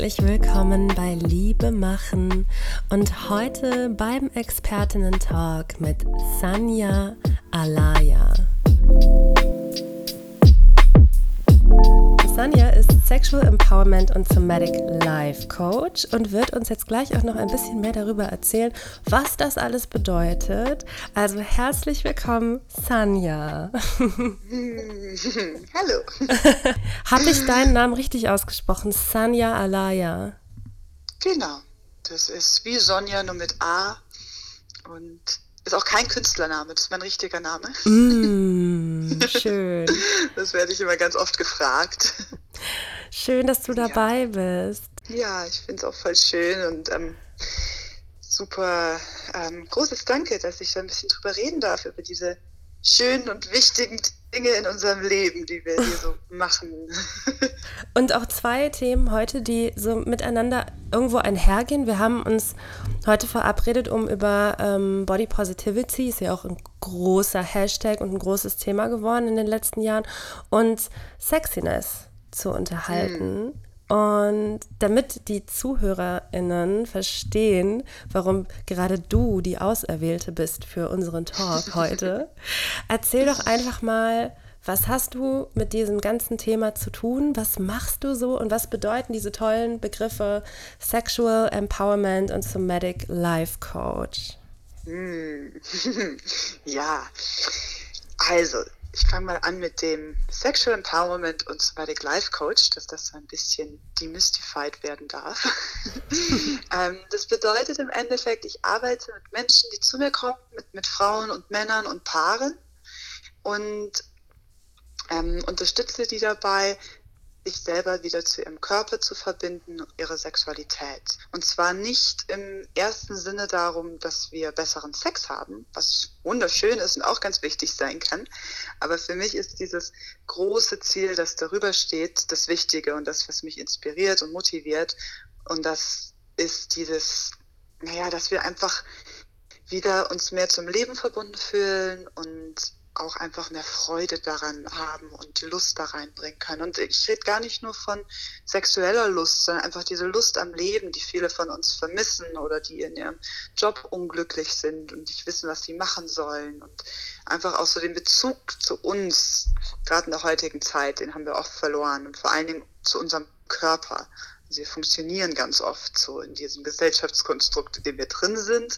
Herzlich willkommen bei Liebe machen und heute beim Expertinnen-Talk mit Sanja Alaya. Sanja ist Sexual Empowerment und Somatic Life Coach und wird uns jetzt gleich auch noch ein bisschen mehr darüber erzählen, was das alles bedeutet. Also herzlich willkommen, Sanja. Hallo. Habe ich deinen Namen richtig ausgesprochen? Sanja Alaya. Genau. Das ist wie Sonja nur mit A und ist auch kein Künstlername, das ist mein richtiger Name. Mm, schön. Das werde ich immer ganz oft gefragt. Schön, dass du dabei ja. bist. Ja, ich finde es auch voll schön und ähm, super ähm, großes Danke, dass ich da ein bisschen drüber reden darf, über diese schönen und wichtigen Dinge in unserem Leben, die wir hier so machen. Und auch zwei Themen heute, die so miteinander irgendwo einhergehen. Wir haben uns heute verabredet, um über ähm, Body Positivity, ist ja auch ein großer Hashtag und ein großes Thema geworden in den letzten Jahren, und Sexiness zu unterhalten. Mhm. Und damit die ZuhörerInnen verstehen, warum gerade du die Auserwählte bist für unseren Talk heute, erzähl doch einfach mal, was hast du mit diesem ganzen Thema zu tun? Was machst du so und was bedeuten diese tollen Begriffe Sexual Empowerment und Somatic Life Coach? Hm. ja, also ich fange mal an mit dem Sexual Empowerment und Somatic Life Coach, dass das so ein bisschen demystified werden darf. ähm, das bedeutet im Endeffekt, ich arbeite mit Menschen, die zu mir kommen, mit, mit Frauen und Männern und Paaren und ähm, unterstütze die dabei, sich selber wieder zu ihrem Körper zu verbinden, ihre Sexualität. Und zwar nicht im ersten Sinne darum, dass wir besseren Sex haben, was wunderschön ist und auch ganz wichtig sein kann. Aber für mich ist dieses große Ziel, das darüber steht, das Wichtige und das, was mich inspiriert und motiviert. Und das ist dieses, naja, dass wir einfach wieder uns mehr zum Leben verbunden fühlen und auch einfach mehr Freude daran haben und die Lust da reinbringen können. Und ich rede gar nicht nur von sexueller Lust, sondern einfach diese Lust am Leben, die viele von uns vermissen oder die in ihrem Job unglücklich sind und nicht wissen, was sie machen sollen. Und einfach auch so den Bezug zu uns, gerade in der heutigen Zeit, den haben wir oft verloren und vor allen Dingen zu unserem Körper. Also wir funktionieren ganz oft so in diesem Gesellschaftskonstrukt, in dem wir drin sind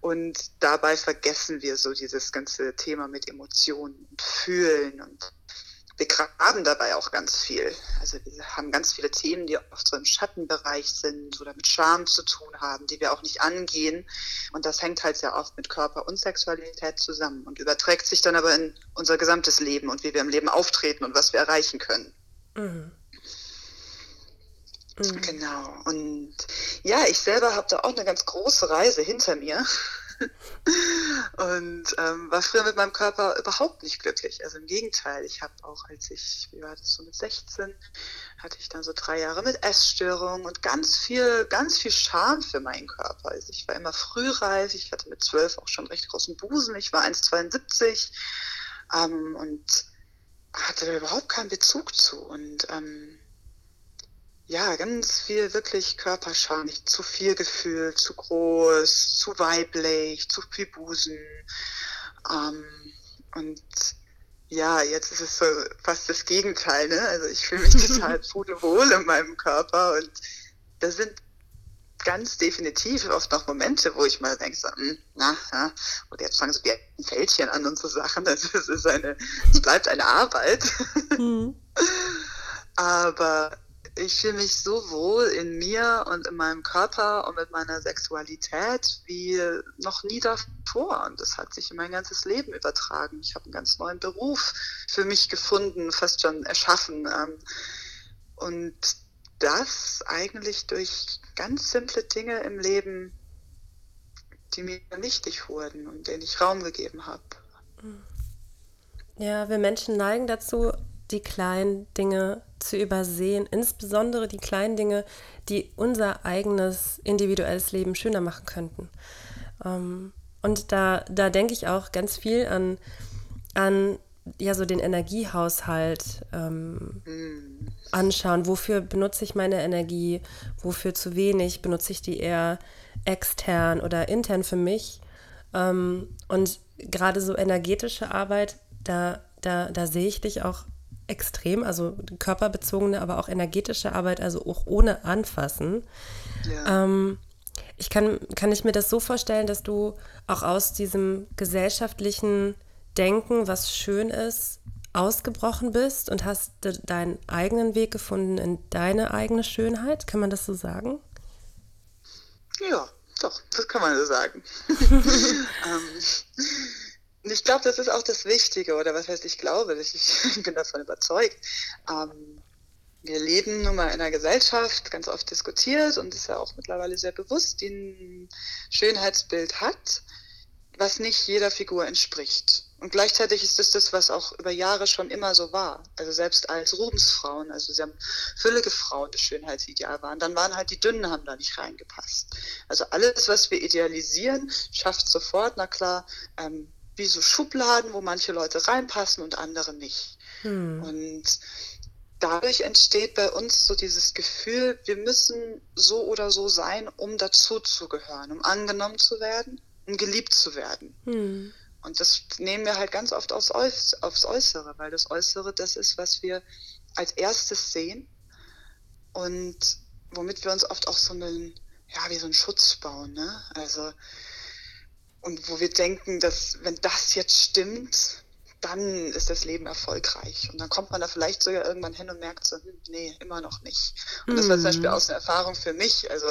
und dabei vergessen wir so dieses ganze Thema mit Emotionen und Fühlen und wir graben dabei auch ganz viel. Also wir haben ganz viele Themen, die oft so im Schattenbereich sind oder mit Scham zu tun haben, die wir auch nicht angehen. Und das hängt halt sehr oft mit Körper und Sexualität zusammen und überträgt sich dann aber in unser gesamtes Leben und wie wir im Leben auftreten und was wir erreichen können. Mhm. Mhm. Genau. Und ja, ich selber habe da auch eine ganz große Reise hinter mir. und ähm, war früher mit meinem Körper überhaupt nicht glücklich. Also im Gegenteil, ich habe auch, als ich, wie war das so mit 16, hatte ich dann so drei Jahre mit Essstörungen und ganz viel, ganz viel Scham für meinen Körper. Also ich war immer frühreif, ich hatte mit zwölf auch schon recht großen Busen, ich war 1,72 ähm, und hatte da überhaupt keinen Bezug zu. Und ähm, ja, ganz viel wirklich Körperscham, nicht zu viel Gefühl, zu groß, zu weiblich, zu viel Busen. Ähm, und ja, jetzt ist es so fast das Gegenteil, ne? Also ich fühle mich total pudelwohl in meinem Körper und da sind ganz definitiv oft noch Momente, wo ich mal denke, so, hm, na, ja, oder jetzt fangen so wie ein Fältchen an und so Sachen. Also es ist eine, es bleibt eine Arbeit. Mhm. Aber ich fühle mich so wohl in mir und in meinem Körper und mit meiner Sexualität wie noch nie davor. Und das hat sich in mein ganzes Leben übertragen. Ich habe einen ganz neuen Beruf für mich gefunden, fast schon erschaffen. Ähm, und das eigentlich durch ganz simple Dinge im Leben, die mir wichtig wurden und denen ich Raum gegeben habe. Ja, wir Menschen neigen dazu, die kleinen Dinge zu übersehen, insbesondere die kleinen Dinge, die unser eigenes individuelles Leben schöner machen könnten. Ähm, und da, da denke ich auch ganz viel an, an ja so den Energiehaushalt ähm, anschauen. Wofür benutze ich meine Energie? Wofür zu wenig? Benutze ich die eher extern oder intern für mich? Ähm, und gerade so energetische Arbeit, da, da, da sehe ich dich auch extrem, also körperbezogene, aber auch energetische Arbeit, also auch ohne Anfassen. Ja. Ähm, ich kann, kann ich mir das so vorstellen, dass du auch aus diesem gesellschaftlichen Denken, was schön ist, ausgebrochen bist und hast deinen eigenen Weg gefunden in deine eigene Schönheit? Kann man das so sagen? Ja, doch, das kann man so sagen. ähm, ich glaube, das ist auch das Wichtige, oder was heißt, ich glaube, ich bin davon überzeugt. Ähm, wir leben nun mal in einer Gesellschaft, ganz oft diskutiert und ist ja auch mittlerweile sehr bewusst, die ein Schönheitsbild hat, was nicht jeder Figur entspricht. Und gleichzeitig ist es das, was auch über Jahre schon immer so war. Also selbst als Rubensfrauen, also sie haben füllige Frauen das Schönheitsideal waren, dann waren halt die Dünnen haben da nicht reingepasst. Also alles, was wir idealisieren, schafft sofort, na klar, ähm, wie so Schubladen, wo manche Leute reinpassen und andere nicht. Hm. Und dadurch entsteht bei uns so dieses Gefühl, wir müssen so oder so sein, um dazuzugehören, um angenommen zu werden, um geliebt zu werden. Hm. Und das nehmen wir halt ganz oft aufs, aufs Äußere, weil das Äußere das ist, was wir als erstes sehen und womit wir uns oft auch so einen, ja, wie so einen Schutz bauen, ne? Also, und wo wir denken, dass wenn das jetzt stimmt, dann ist das Leben erfolgreich. Und dann kommt man da vielleicht sogar irgendwann hin und merkt so, hm, nee, immer noch nicht. Und das war zum Beispiel mhm. auch eine Erfahrung für mich. Also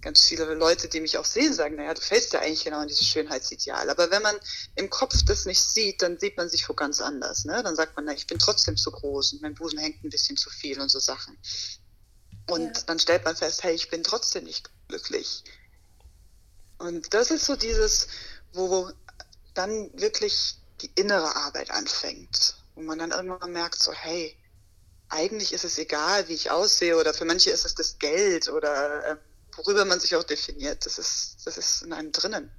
ganz viele Leute, die mich auch sehen, sagen, naja, du fällst ja eigentlich genau in dieses Schönheitsideal. Aber wenn man im Kopf das nicht sieht, dann sieht man sich wo ganz anders. Ne? Dann sagt man, na, ich bin trotzdem zu groß und mein Busen hängt ein bisschen zu viel und so Sachen. Und ja. dann stellt man fest, hey, ich bin trotzdem nicht glücklich. Und das ist so dieses, wo dann wirklich die innere Arbeit anfängt, wo man dann irgendwann merkt, so, hey, eigentlich ist es egal, wie ich aussehe, oder für manche ist es das Geld oder äh, worüber man sich auch definiert. Das ist, das ist in einem drinnen.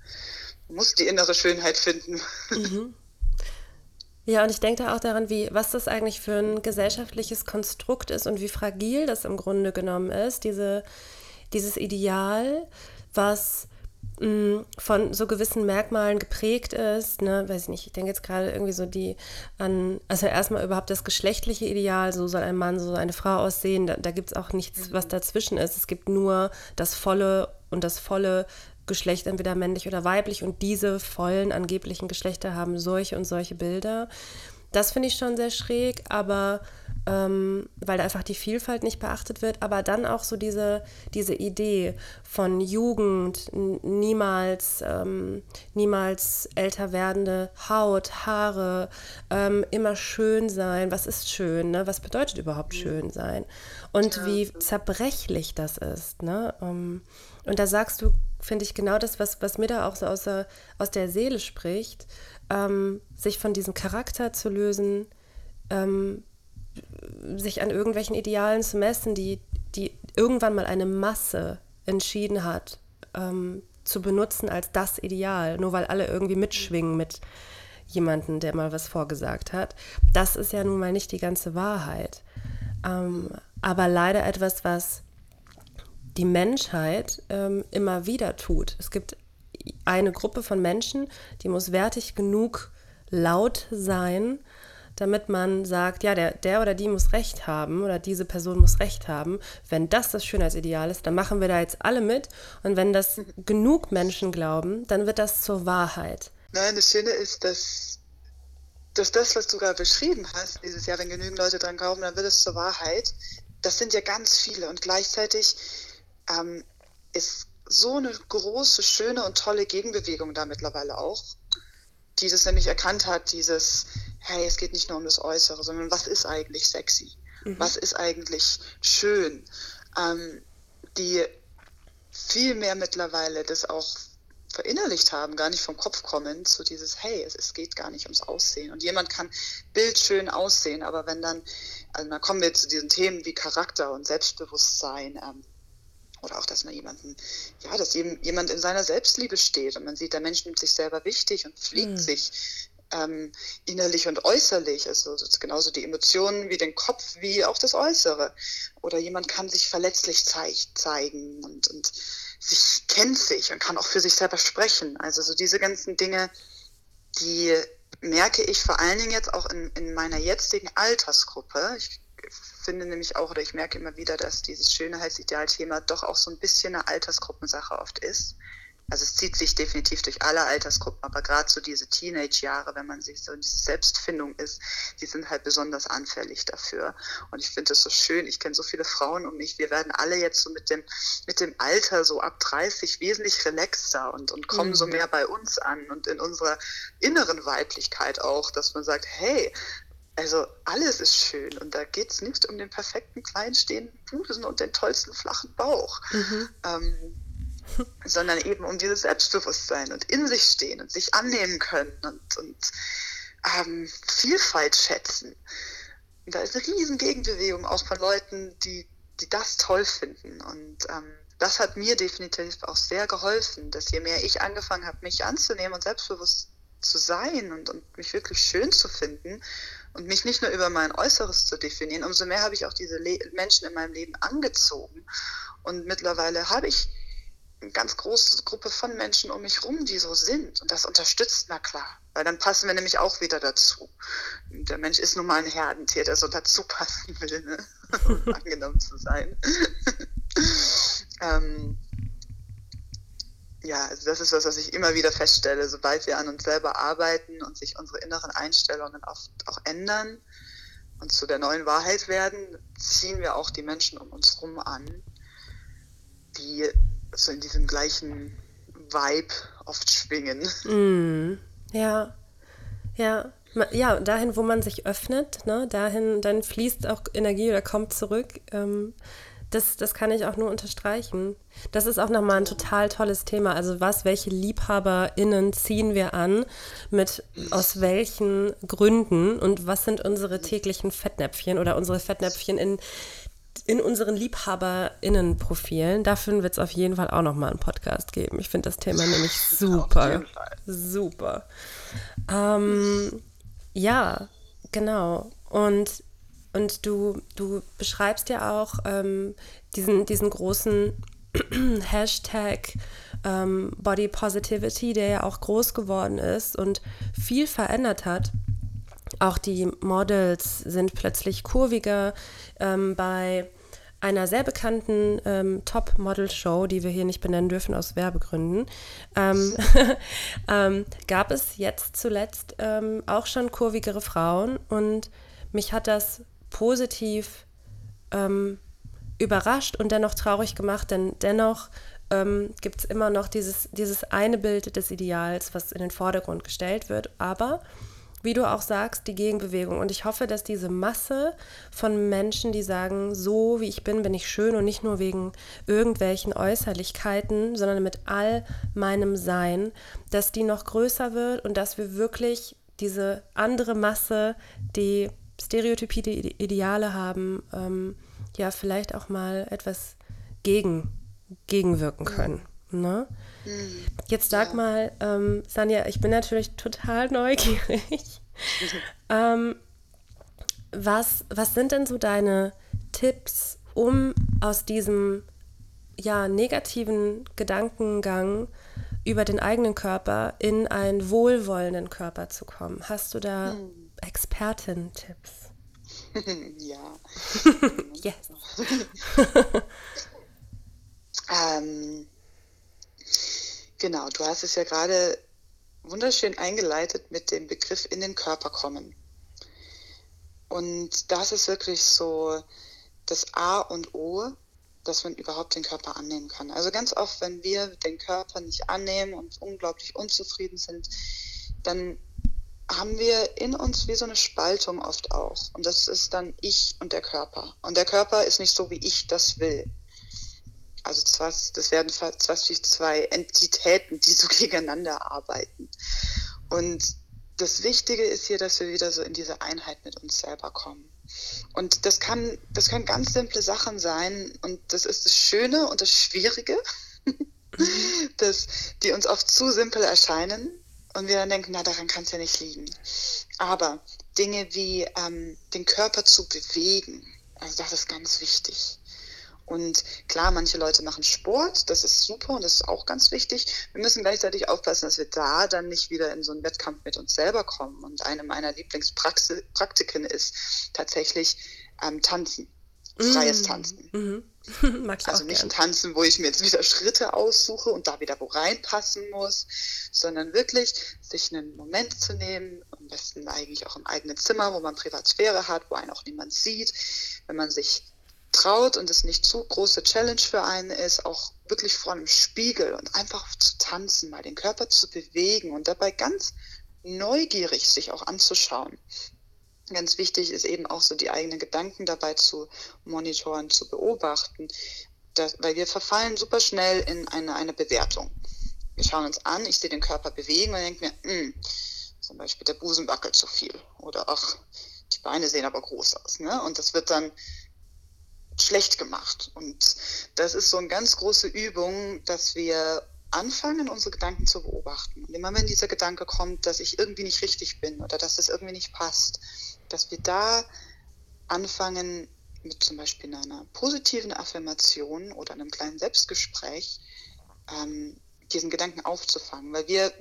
Man muss die innere Schönheit finden. Mhm. Ja, und ich denke da auch daran, wie, was das eigentlich für ein gesellschaftliches Konstrukt ist und wie fragil das im Grunde genommen ist, diese, dieses Ideal, was von so gewissen Merkmalen geprägt ist, ne, weiß ich nicht, ich denke jetzt gerade irgendwie so die an, also erstmal überhaupt das geschlechtliche Ideal, so soll ein Mann, so soll eine Frau aussehen, da, da gibt es auch nichts, was mhm. dazwischen ist. Es gibt nur das volle und das volle Geschlecht, entweder männlich oder weiblich, und diese vollen angeblichen Geschlechter haben solche und solche Bilder. Das finde ich schon sehr schräg, aber ähm, weil da einfach die Vielfalt nicht beachtet wird, aber dann auch so diese, diese Idee von Jugend, niemals, ähm, niemals älter werdende Haut, Haare, ähm, immer schön sein. Was ist schön? Ne? Was bedeutet überhaupt mhm. schön sein? Und ja. wie zerbrechlich das ist. Ne? Ähm, und da sagst du, finde ich, genau das, was, was mir da auch so aus der, aus der Seele spricht, ähm, sich von diesem Charakter zu lösen, ähm, sich an irgendwelchen Idealen zu messen, die, die irgendwann mal eine Masse entschieden hat, ähm, zu benutzen als das Ideal, nur weil alle irgendwie mitschwingen mit jemandem, der mal was vorgesagt hat. Das ist ja nun mal nicht die ganze Wahrheit. Ähm, aber leider etwas, was die Menschheit ähm, immer wieder tut. Es gibt eine Gruppe von Menschen, die muss wertig genug laut sein, damit man sagt, ja, der, der oder die muss Recht haben oder diese Person muss Recht haben. Wenn das das Schönheitsideal ist, dann machen wir da jetzt alle mit. Und wenn das genug Menschen glauben, dann wird das zur Wahrheit. Nein, das Schöne ist, dass, dass das, was du gerade beschrieben hast, dieses Jahr, wenn genügend Leute dran glauben, dann wird es zur Wahrheit. Das sind ja ganz viele. Und gleichzeitig ähm, ist so eine große, schöne und tolle Gegenbewegung da mittlerweile auch, die das nämlich erkannt hat, dieses, hey, es geht nicht nur um das Äußere, sondern was ist eigentlich sexy? Mhm. Was ist eigentlich schön? Ähm, die viel mehr mittlerweile das auch verinnerlicht haben, gar nicht vom Kopf kommen, zu dieses, hey, es, es geht gar nicht ums Aussehen. Und jemand kann bildschön aussehen, aber wenn dann, also dann kommen wir zu diesen Themen wie Charakter und Selbstbewusstsein, ähm, oder auch, dass man jemanden, ja, dass jemand in seiner Selbstliebe steht und man sieht, der Mensch nimmt sich selber wichtig und pflegt mhm. sich ähm, innerlich und äußerlich. Also genauso die Emotionen wie den Kopf, wie auch das Äußere. Oder jemand kann sich verletzlich zeig zeigen und, und sich kennt sich und kann auch für sich selber sprechen. Also so diese ganzen Dinge, die merke ich vor allen Dingen jetzt auch in, in meiner jetzigen Altersgruppe. Ich finde nämlich auch, oder ich merke immer wieder, dass dieses Schönheitsidealthema doch auch so ein bisschen eine Altersgruppensache oft ist. Also es zieht sich definitiv durch alle Altersgruppen, aber gerade so diese Teenage-Jahre, wenn man sich so in diese Selbstfindung ist, die sind halt besonders anfällig dafür. Und ich finde das so schön. Ich kenne so viele Frauen um mich. Wir werden alle jetzt so mit dem, mit dem Alter so ab 30 wesentlich relaxter und, und kommen mhm. so mehr bei uns an und in unserer inneren Weiblichkeit auch, dass man sagt, hey, also alles ist schön und da geht es nicht um den perfekten kleinen stehenden Busen und den tollsten flachen Bauch. Mhm. Ähm, sondern eben um dieses Selbstbewusstsein und in sich stehen und sich annehmen können und, und ähm, Vielfalt schätzen. Und da ist eine riesen Gegenbewegung auch von Leuten, die, die das toll finden. Und ähm, das hat mir definitiv auch sehr geholfen, dass je mehr ich angefangen habe, mich anzunehmen und selbstbewusst zu sein und, und mich wirklich schön zu finden und mich nicht nur über mein Äußeres zu definieren, umso mehr habe ich auch diese Le Menschen in meinem Leben angezogen. Und mittlerweile habe ich eine ganz große Gruppe von Menschen um mich rum, die so sind. Und das unterstützt, na klar. Weil dann passen wir nämlich auch wieder dazu. Der Mensch ist nun mal ein Herdentier, der so dazu passen will, ne? um angenommen zu sein. ähm, ja, also das ist was, was ich immer wieder feststelle. Sobald wir an uns selber arbeiten und sich unsere inneren Einstellungen oft auch ändern und zu der neuen Wahrheit werden, ziehen wir auch die Menschen um uns herum an, die so in diesem gleichen Vibe oft schwingen. Mm, ja, ja. Ja, dahin, wo man sich öffnet, ne, dahin, dann fließt auch Energie oder kommt zurück. Ähm, das, das kann ich auch nur unterstreichen. Das ist auch nochmal ein total tolles Thema. Also was, welche LiebhaberInnen ziehen wir an, mit aus welchen Gründen und was sind unsere täglichen Fettnäpfchen oder unsere Fettnäpfchen in in unseren LiebhaberInnen-Profilen. Dafür wird es auf jeden Fall auch nochmal einen Podcast geben. Ich finde das Thema nämlich super. Super. Ähm, ja, genau. Und, und du, du beschreibst ja auch ähm, diesen, diesen großen Hashtag ähm, Body Positivity, der ja auch groß geworden ist und viel verändert hat. Auch die Models sind plötzlich kurviger. Ähm, bei einer sehr bekannten ähm, Top-Model-Show, die wir hier nicht benennen dürfen aus Werbegründen, ähm, ähm, gab es jetzt zuletzt ähm, auch schon kurvigere Frauen und mich hat das positiv ähm, überrascht und dennoch traurig gemacht, denn dennoch ähm, gibt es immer noch dieses, dieses eine Bild des Ideals, was in den Vordergrund gestellt wird, aber wie du auch sagst, die Gegenbewegung. Und ich hoffe, dass diese Masse von Menschen, die sagen, so wie ich bin, bin ich schön und nicht nur wegen irgendwelchen Äußerlichkeiten, sondern mit all meinem Sein, dass die noch größer wird und dass wir wirklich diese andere Masse, die Stereotypie, die Ideale haben, ähm, ja, vielleicht auch mal etwas gegen, gegenwirken können. Ne? Mhm. Jetzt sag ja. mal, ähm, Sanja, ich bin natürlich total neugierig. ähm, was, was sind denn so deine Tipps, um aus diesem ja, negativen Gedankengang über den eigenen Körper in einen wohlwollenden Körper zu kommen? Hast du da hm. Expertin-Tipps? ja. yes. ähm, Genau, du hast es ja gerade wunderschön eingeleitet mit dem Begriff in den Körper kommen. Und das ist wirklich so das A und O, dass man überhaupt den Körper annehmen kann. Also ganz oft, wenn wir den Körper nicht annehmen und unglaublich unzufrieden sind, dann haben wir in uns wie so eine Spaltung oft auch. Und das ist dann ich und der Körper. Und der Körper ist nicht so, wie ich das will. Also das, das werden fast zwei Entitäten, die so gegeneinander arbeiten. Und das Wichtige ist hier, dass wir wieder so in diese Einheit mit uns selber kommen. Und das kann, das können ganz simple Sachen sein. Und das ist das Schöne und das Schwierige, dass die uns oft zu simpel erscheinen Und wir dann denken, na, daran kann es ja nicht liegen. Aber Dinge wie ähm, den Körper zu bewegen, also das ist ganz wichtig. Und klar, manche Leute machen Sport, das ist super und das ist auch ganz wichtig. Wir müssen gleichzeitig aufpassen, dass wir da dann nicht wieder in so einen Wettkampf mit uns selber kommen. Und eine meiner Lieblingspraktiken ist tatsächlich ähm, Tanzen, freies mm. Tanzen. Mhm. also nicht gern. Tanzen, wo ich mir jetzt wieder Schritte aussuche und da wieder wo reinpassen muss, sondern wirklich sich einen Moment zu nehmen, am besten eigentlich auch im eigenen Zimmer, wo man Privatsphäre hat, wo einen auch niemand sieht, wenn man sich traut und es nicht zu große Challenge für einen ist, auch wirklich vor einem Spiegel und einfach zu tanzen, mal den Körper zu bewegen und dabei ganz neugierig sich auch anzuschauen. Ganz wichtig ist eben auch so die eigenen Gedanken dabei zu monitoren, zu beobachten, dass, weil wir verfallen super schnell in eine, eine Bewertung. Wir schauen uns an, ich sehe den Körper bewegen und denke mir, mh, hm, zum Beispiel der Busen wackelt zu viel oder ach, die Beine sehen aber groß aus. Ne? Und das wird dann schlecht gemacht. Und das ist so eine ganz große Übung, dass wir anfangen, unsere Gedanken zu beobachten. Und immer wenn dieser Gedanke kommt, dass ich irgendwie nicht richtig bin oder dass es irgendwie nicht passt, dass wir da anfangen, mit zum Beispiel einer positiven Affirmation oder einem kleinen Selbstgespräch ähm, diesen Gedanken aufzufangen, weil wir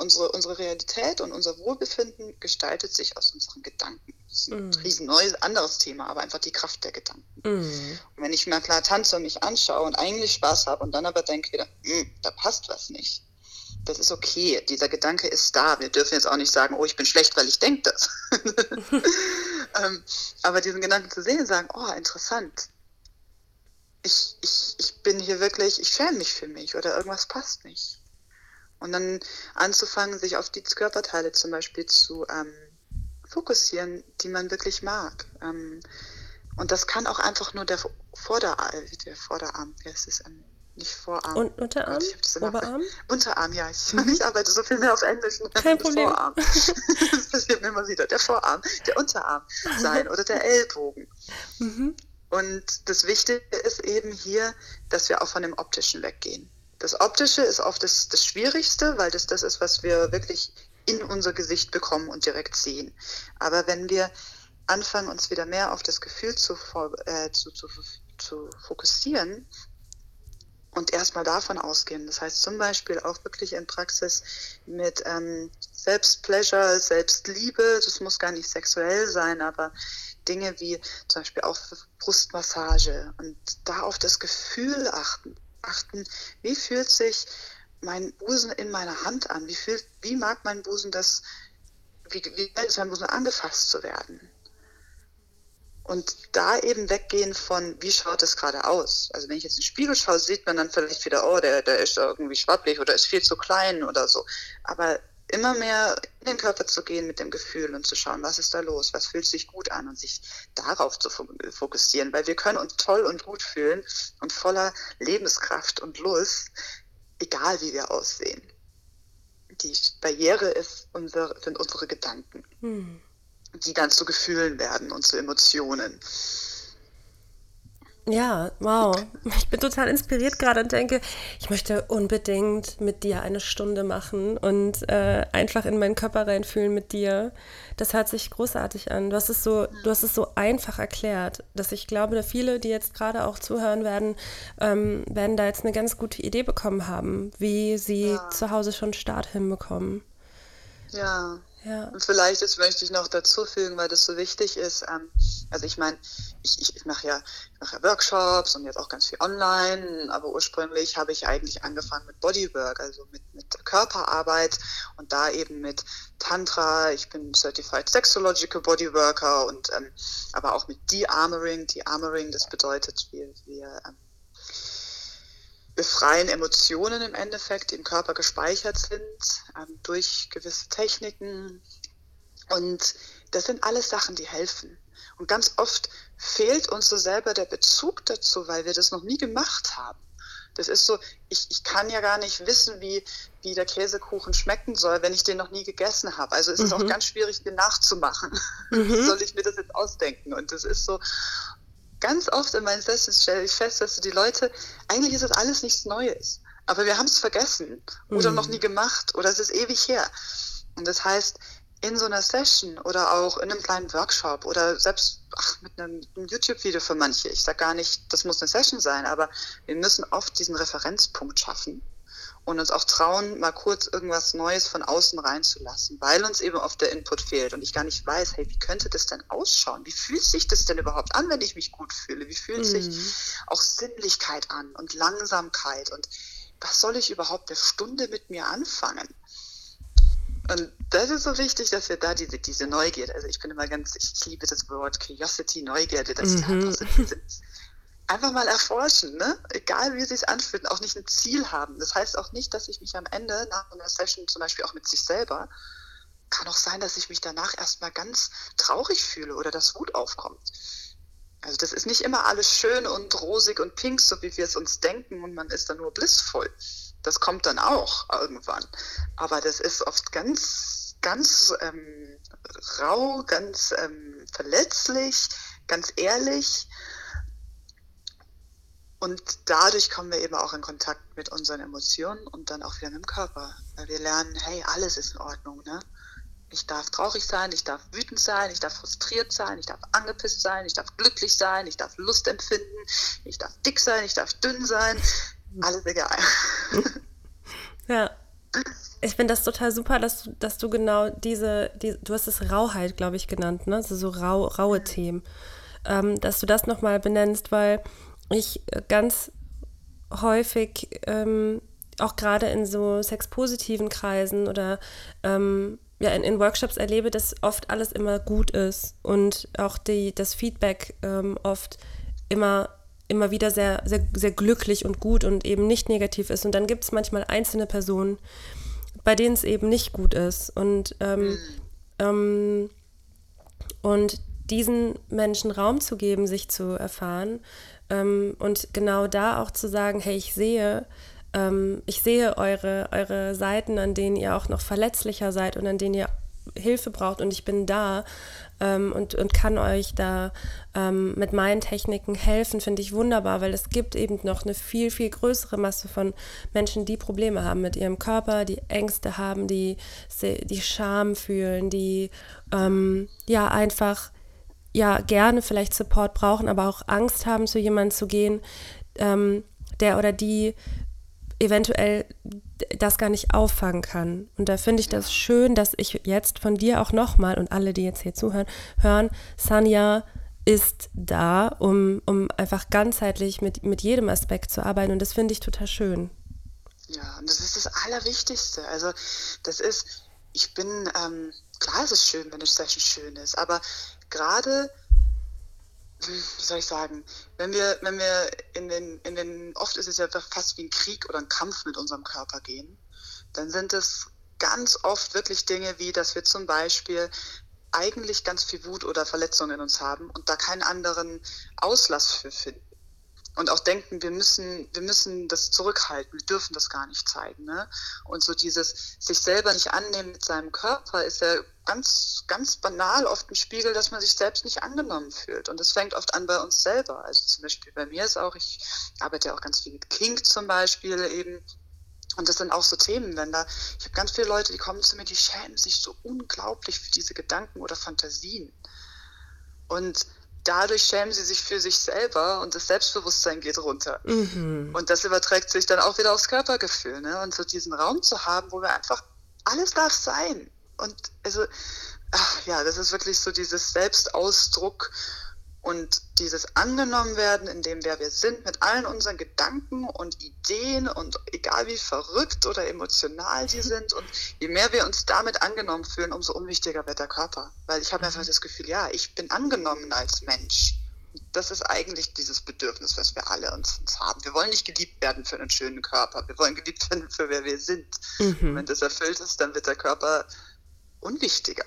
unsere, unsere Realität und unser Wohlbefinden gestaltet sich aus unseren Gedanken. Das ist ein mm. riesen neues, anderes Thema, aber einfach die Kraft der Gedanken. Mm. Und wenn ich mir klar tanze und mich anschaue und eigentlich Spaß habe und dann aber denke wieder, hm, da passt was nicht, das ist okay. Dieser Gedanke ist da. Wir dürfen jetzt auch nicht sagen, oh, ich bin schlecht, weil ich denke das. ähm, aber diesen Gedanken zu sehen, sagen, oh, interessant. Ich, ich, ich bin hier wirklich, ich schäme mich für mich oder irgendwas passt nicht. Und dann anzufangen, sich auf die Körperteile zum Beispiel zu ähm, fokussieren, die man wirklich mag. Ähm, und das kann auch einfach nur der Vorderarm, der Vorderarm, heißt es, ähm, nicht Vorarm. Und Unterarm? Oberarm? Unterarm, ja. Ich, mhm. ich, arbeite so viel mehr auf Englisch. Kein Problem. Vorarm. das passiert mir immer wieder. Der Vorarm, der Unterarm sein oder der Ellbogen. Mhm. Und das Wichtige ist eben hier, dass wir auch von dem Optischen weggehen. Das Optische ist oft das, das Schwierigste, weil das das ist, was wir wirklich in unser Gesicht bekommen und direkt sehen. Aber wenn wir anfangen, uns wieder mehr auf das Gefühl zu, äh, zu, zu, zu fokussieren und erstmal davon ausgehen. Das heißt zum Beispiel auch wirklich in Praxis mit ähm, Selbstpleasure, Selbstliebe, das muss gar nicht sexuell sein, aber Dinge wie zum Beispiel auch Brustmassage und da auf das Gefühl achten achten, wie fühlt sich mein Busen in meiner Hand an? Wie, fühlt, wie mag mein Busen das, wie, wie ist mein Busen angefasst zu werden? Und da eben weggehen von, wie schaut es gerade aus? Also wenn ich jetzt in den Spiegel schaue, sieht man dann vielleicht wieder, oh, der, der ist irgendwie schwabbelig oder ist viel zu klein oder so. Aber immer mehr in den Körper zu gehen mit dem Gefühl und zu schauen, was ist da los, was fühlt sich gut an und sich darauf zu fokussieren, weil wir können uns toll und gut fühlen und voller Lebenskraft und Lust, egal wie wir aussehen. Die Barriere ist unser, sind unsere Gedanken, hm. die dann zu Gefühlen werden und zu Emotionen. Ja, wow. Ich bin total inspiriert gerade und denke, ich möchte unbedingt mit dir eine Stunde machen und äh, einfach in meinen Körper reinfühlen mit dir. Das hört sich großartig an. Du hast es so, du hast es so einfach erklärt, dass ich glaube, dass viele, die jetzt gerade auch zuhören werden, ähm, werden da jetzt eine ganz gute Idee bekommen haben, wie sie ja. zu Hause schon Start hinbekommen. Ja. Ja. Und vielleicht, das möchte ich noch dazu fügen, weil das so wichtig ist. Ähm, also ich meine, ich, ich, ich mache ja, ich mach ja Workshops und jetzt auch ganz viel online, aber ursprünglich habe ich eigentlich angefangen mit Bodywork, also mit, mit Körperarbeit und da eben mit Tantra. Ich bin Certified Sexological Bodyworker und ähm, aber auch mit De-Armoring. De-Armoring, das bedeutet, wir, wir ähm, befreien Emotionen im Endeffekt, die im Körper gespeichert sind, ähm, durch gewisse Techniken. Und das sind alles Sachen, die helfen. Und ganz oft fehlt uns so selber der Bezug dazu, weil wir das noch nie gemacht haben. Das ist so, ich, ich kann ja gar nicht wissen, wie, wie der Käsekuchen schmecken soll, wenn ich den noch nie gegessen habe. Also ist es mhm. auch ganz schwierig, den nachzumachen. Mhm. Wie soll ich mir das jetzt ausdenken? Und das ist so, ganz oft in meinen Sessions stelle ich fest, dass die Leute, eigentlich ist das alles nichts Neues. aber wir haben es vergessen oder mhm. noch nie gemacht oder es ist ewig her. Und das heißt, in so einer Session oder auch in einem kleinen Workshop oder selbst ach, mit einem, einem YouTube-Video für manche. Ich sage gar nicht, das muss eine Session sein, aber wir müssen oft diesen Referenzpunkt schaffen und uns auch trauen, mal kurz irgendwas Neues von außen reinzulassen, weil uns eben oft der Input fehlt und ich gar nicht weiß, hey, wie könnte das denn ausschauen? Wie fühlt sich das denn überhaupt an, wenn ich mich gut fühle? Wie fühlt mhm. sich auch Sinnlichkeit an und Langsamkeit und was soll ich überhaupt eine Stunde mit mir anfangen? Und das ist so wichtig, dass wir da diese, diese Neugierde, also ich bin immer ganz, ich liebe das Wort Curiosity, Neugierde, dass mhm. wir einfach, so einfach mal erforschen, ne? egal wie es sich anfühlt, auch nicht ein Ziel haben. Das heißt auch nicht, dass ich mich am Ende nach einer Session zum Beispiel auch mit sich selber, kann auch sein, dass ich mich danach erstmal ganz traurig fühle oder dass Wut aufkommt. Also das ist nicht immer alles schön und rosig und pink, so wie wir es uns denken und man ist dann nur blissvoll. Das kommt dann auch irgendwann. Aber das ist oft ganz, ganz ähm, rau, ganz ähm, verletzlich, ganz ehrlich. Und dadurch kommen wir eben auch in Kontakt mit unseren Emotionen und dann auch wieder mit dem Körper. Weil wir lernen, hey, alles ist in Ordnung. Ne? Ich darf traurig sein, ich darf wütend sein, ich darf frustriert sein, ich darf angepisst sein, ich darf glücklich sein, ich darf Lust empfinden, ich darf dick sein, ich darf dünn sein alles egal. ja. Ich finde das total super, dass, dass du genau diese, die, du hast es Rauheit, glaube ich, genannt, ne? Also so rau, raue Themen. Ähm, dass du das nochmal benennst, weil ich ganz häufig ähm, auch gerade in so sexpositiven Kreisen oder ähm, ja, in, in, Workshops erlebe, dass oft alles immer gut ist und auch die, das Feedback ähm, oft immer immer wieder sehr, sehr, sehr glücklich und gut und eben nicht negativ ist. Und dann gibt es manchmal einzelne Personen, bei denen es eben nicht gut ist. Und, ähm, ähm, und diesen Menschen Raum zu geben, sich zu erfahren ähm, und genau da auch zu sagen, hey, ich sehe, ähm, ich sehe eure, eure Seiten, an denen ihr auch noch verletzlicher seid und an denen ihr Hilfe braucht und ich bin da ähm, und, und kann euch da ähm, mit meinen Techniken helfen, finde ich wunderbar, weil es gibt eben noch eine viel, viel größere Masse von Menschen, die Probleme haben mit ihrem Körper, die Ängste haben, die, die Scham fühlen, die ähm, ja einfach ja gerne vielleicht Support brauchen, aber auch Angst haben, zu jemandem zu gehen, ähm, der oder die eventuell das gar nicht auffangen kann. Und da finde ich das schön, dass ich jetzt von dir auch nochmal und alle, die jetzt hier zuhören, hören, Sanja ist da, um, um einfach ganzheitlich mit, mit jedem Aspekt zu arbeiten. Und das finde ich total schön. Ja, und das ist das Allerwichtigste. Also das ist, ich bin, ähm, klar ist es schön, wenn eine Session schön ist, aber gerade wie soll ich sagen, wenn wir, wenn wir in den, in den, oft ist es ja fast wie ein Krieg oder ein Kampf mit unserem Körper gehen, dann sind es ganz oft wirklich Dinge wie, dass wir zum Beispiel eigentlich ganz viel Wut oder Verletzungen in uns haben und da keinen anderen Auslass für finden und auch denken, wir müssen, wir müssen das zurückhalten, wir dürfen das gar nicht zeigen. Ne? Und so dieses sich selber nicht annehmen mit seinem Körper ist ja ganz, ganz banal oft ein Spiegel, dass man sich selbst nicht angenommen fühlt. Und das fängt oft an bei uns selber. Also zum Beispiel bei mir ist auch, ich arbeite ja auch ganz viel mit Kink zum Beispiel eben. Und das sind auch so Themen, wenn da, ich habe ganz viele Leute, die kommen zu mir, die schämen sich so unglaublich für diese Gedanken oder Fantasien. Und dadurch schämen sie sich für sich selber und das Selbstbewusstsein geht runter. Mhm. Und das überträgt sich dann auch wieder aufs Körpergefühl. Ne? Und so diesen Raum zu haben, wo wir einfach, alles darf sein. Und also, ach ja, das ist wirklich so dieses Selbstausdruck und dieses angenommen werden, in dem wer wir sind, mit allen unseren Gedanken und Ideen und egal wie verrückt oder emotional die sind und je mehr wir uns damit angenommen fühlen, umso unwichtiger wird der Körper. Weil ich habe einfach mhm. das Gefühl, ja, ich bin angenommen als Mensch. Das ist eigentlich dieses Bedürfnis, was wir alle uns, uns haben. Wir wollen nicht geliebt werden für einen schönen Körper. Wir wollen geliebt werden für wer wir sind. Mhm. wenn das erfüllt ist, dann wird der Körper unwichtiger.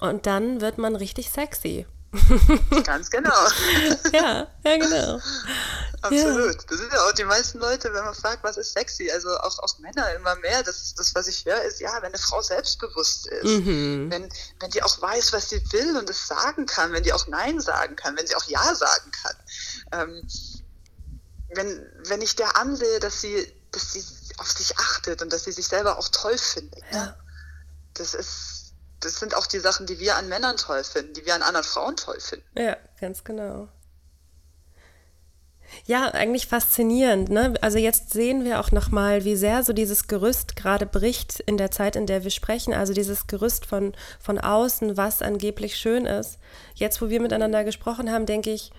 Und dann wird man richtig sexy. Ganz genau. ja, ja, genau. Absolut. Ja. Das sind ja auch die meisten Leute, wenn man fragt, was ist sexy, also auch, auch Männer immer mehr, das, das, was ich höre, ist, ja, wenn eine Frau selbstbewusst ist, mhm. wenn, wenn die auch weiß, was sie will und es sagen kann, wenn die auch Nein sagen kann, wenn sie auch Ja sagen kann. Ähm, wenn, wenn ich der ansehe, dass sie, dass sie auf sich achtet und dass sie sich selber auch toll findet. Ne? Ja. Ne? Das ist, das sind auch die Sachen, die wir an Männern toll finden, die wir an anderen Frauen toll finden. Ja, ganz genau. Ja, eigentlich faszinierend. Ne? Also jetzt sehen wir auch nochmal, wie sehr so dieses Gerüst gerade bricht in der Zeit, in der wir sprechen. Also dieses Gerüst von, von außen, was angeblich schön ist. Jetzt, wo wir miteinander gesprochen haben, denke ich,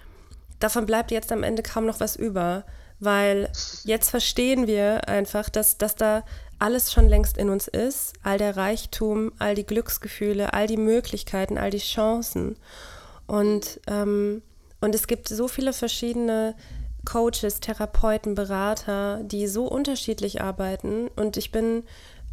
davon bleibt jetzt am Ende kaum noch was über. Weil jetzt verstehen wir einfach, dass, dass da alles schon längst in uns ist. All der Reichtum, all die Glücksgefühle, all die Möglichkeiten, all die Chancen. Und, ähm, und es gibt so viele verschiedene Coaches, Therapeuten, Berater, die so unterschiedlich arbeiten. Und ich bin,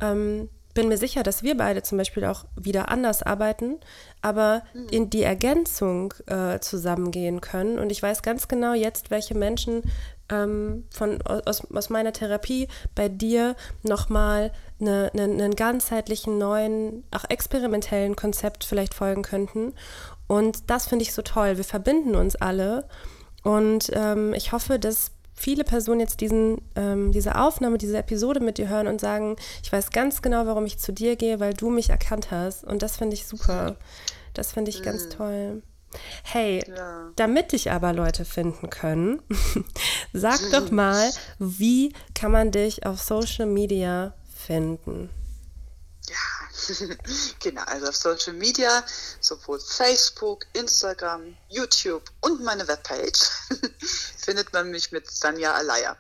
ähm, bin mir sicher, dass wir beide zum Beispiel auch wieder anders arbeiten, aber mhm. in die Ergänzung äh, zusammengehen können. Und ich weiß ganz genau jetzt, welche Menschen ähm, von, aus, aus meiner Therapie bei dir nochmal eine, eine, einen ganzheitlichen, neuen, auch experimentellen Konzept vielleicht folgen könnten. Und das finde ich so toll. Wir verbinden uns alle und ähm, ich hoffe, dass viele Personen jetzt diesen, ähm, diese Aufnahme, diese Episode mit dir hören und sagen, ich weiß ganz genau, warum ich zu dir gehe, weil du mich erkannt hast. Und das finde ich super. Das finde ich mhm. ganz toll. Hey, ja. damit dich aber Leute finden können, sag doch mal, wie kann man dich auf Social Media finden? genau, also auf Social Media, sowohl Facebook, Instagram, YouTube und meine Webpage findet man mich mit Sanja Alaya.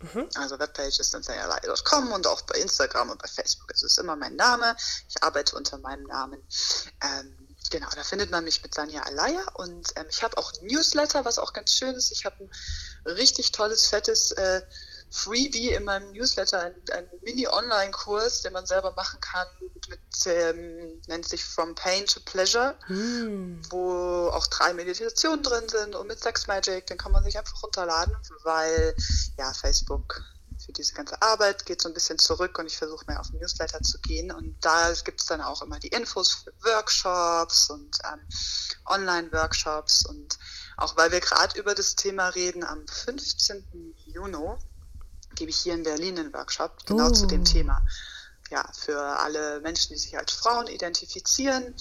Mhm. Also Webpage ist dann sanjalaya.com und auch bei Instagram und bei Facebook. Es ist immer mein Name. Ich arbeite unter meinem Namen. Ähm, genau, da findet man mich mit Sanja Alaya und ähm, ich habe auch ein Newsletter, was auch ganz schön ist. Ich habe ein richtig tolles, fettes äh, Freebie in meinem Newsletter, ein, ein Mini-Online-Kurs, den man selber machen kann, mit, ähm, nennt sich From Pain to Pleasure, mm. wo auch drei Meditationen drin sind und mit Sex Magic, den kann man sich einfach runterladen, weil ja, Facebook für diese ganze Arbeit geht so ein bisschen zurück und ich versuche mehr auf den Newsletter zu gehen. Und da gibt es dann auch immer die Infos für Workshops und ähm, Online-Workshops und auch weil wir gerade über das Thema reden, am 15. Juni gebe ich hier in Berlin einen Workshop genau oh. zu dem oh. Thema. Ja, für alle Menschen, die sich als Frauen identifizieren.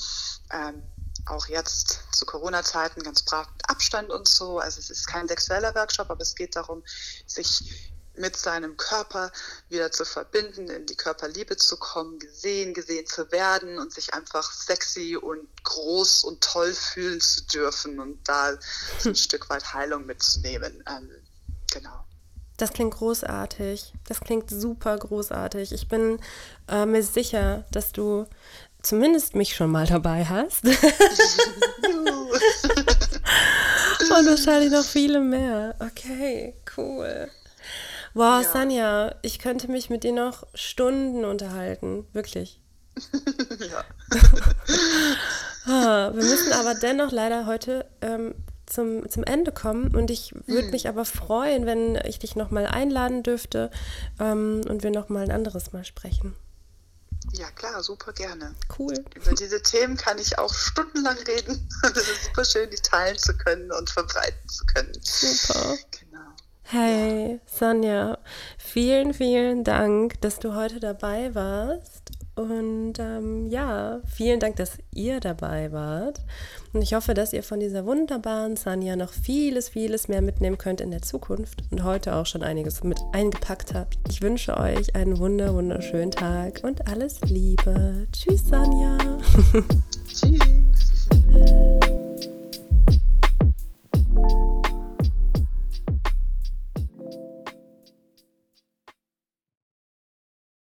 Ähm, auch jetzt zu Corona-Zeiten ganz brav mit Abstand und so. Also es ist kein sexueller Workshop, aber es geht darum, sich mit seinem Körper wieder zu verbinden, in die Körperliebe zu kommen, gesehen, gesehen zu werden und sich einfach sexy und groß und toll fühlen zu dürfen und da so ein Stück weit Heilung mitzunehmen. Ähm, genau. Das klingt großartig. Das klingt super großartig. Ich bin äh, mir sicher, dass du zumindest mich schon mal dabei hast. Und wahrscheinlich noch viele mehr. Okay, cool. Wow, ja. Sanja, ich könnte mich mit dir noch Stunden unterhalten. Wirklich. ja. ah, wir müssen aber dennoch leider heute ähm, zum, zum Ende kommen. Und ich würde mhm. mich aber freuen, wenn ich dich nochmal einladen dürfte ähm, und wir nochmal ein anderes Mal sprechen. Ja, klar, super gerne. Cool. Über diese Themen kann ich auch stundenlang reden. Und es ist super schön, die teilen zu können und verbreiten zu können. Super. Genau. Hey, ja. Sonja, vielen, vielen Dank, dass du heute dabei warst. Und ähm, ja, vielen Dank, dass ihr dabei wart. Und ich hoffe, dass ihr von dieser wunderbaren Sanja noch vieles, vieles mehr mitnehmen könnt in der Zukunft und heute auch schon einiges mit eingepackt habt. Ich wünsche euch einen wunder, wunderschönen Tag und alles Liebe. Tschüss, Sanja. Tschüss.